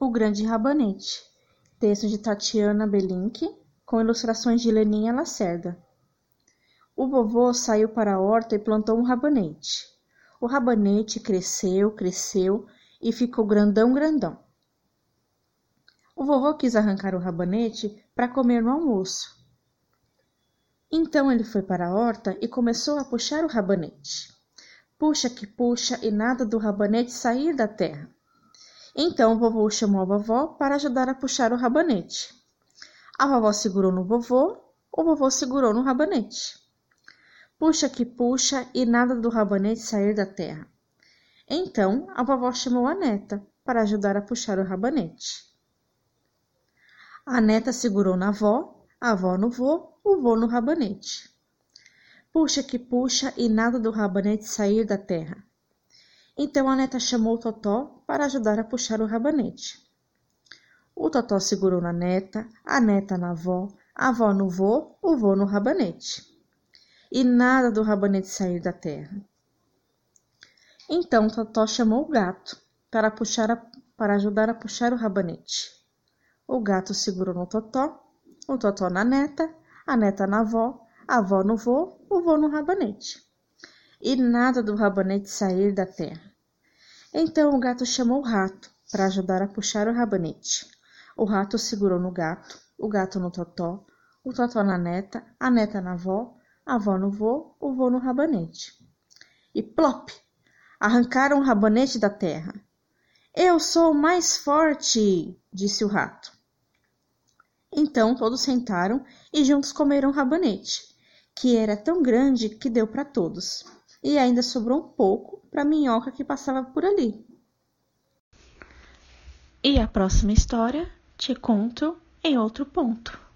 O Grande Rabanete. Texto de Tatiana Belink, com ilustrações de Leninha Lacerda. O vovô saiu para a horta e plantou um rabanete. O rabanete cresceu, cresceu e ficou grandão, grandão. O vovô quis arrancar o rabanete para comer no almoço. Então ele foi para a horta e começou a puxar o rabanete. Puxa que puxa e nada do rabanete sair da terra. Então o vovô chamou a vovó para ajudar a puxar o rabanete. A vovó segurou no vovô, o vovô segurou no rabanete. Puxa que puxa e nada do rabanete sair da terra. Então a vovó chamou a neta para ajudar a puxar o rabanete. A neta segurou na avó, a avó no vô, o vô no rabanete. Puxa que puxa e nada do rabanete sair da terra. Então a neta chamou o Totó para ajudar a puxar o rabanete. O Totó segurou na neta, a neta na avó, a avó no vô, o vô no rabanete. E nada do rabanete sair da terra. Então o Totó chamou o gato para, puxar a, para ajudar a puxar o rabanete. O gato segurou no Totó, o Totó na neta, a neta na avó, a avó no vô, o vô no rabanete. E nada do rabanete sair da terra. Então o gato chamou o rato para ajudar a puxar o rabanete. O rato segurou no gato, o gato no totó, o totó na neta, a neta na avó, a avó no vô, o vô no rabanete. E plop! Arrancaram o rabanete da terra. Eu sou mais forte, disse o rato. Então todos sentaram e juntos comeram o rabanete, que era tão grande que deu para todos e ainda sobrou um pouco para a minhoca que passava por ali. E a próxima história te conto em outro ponto.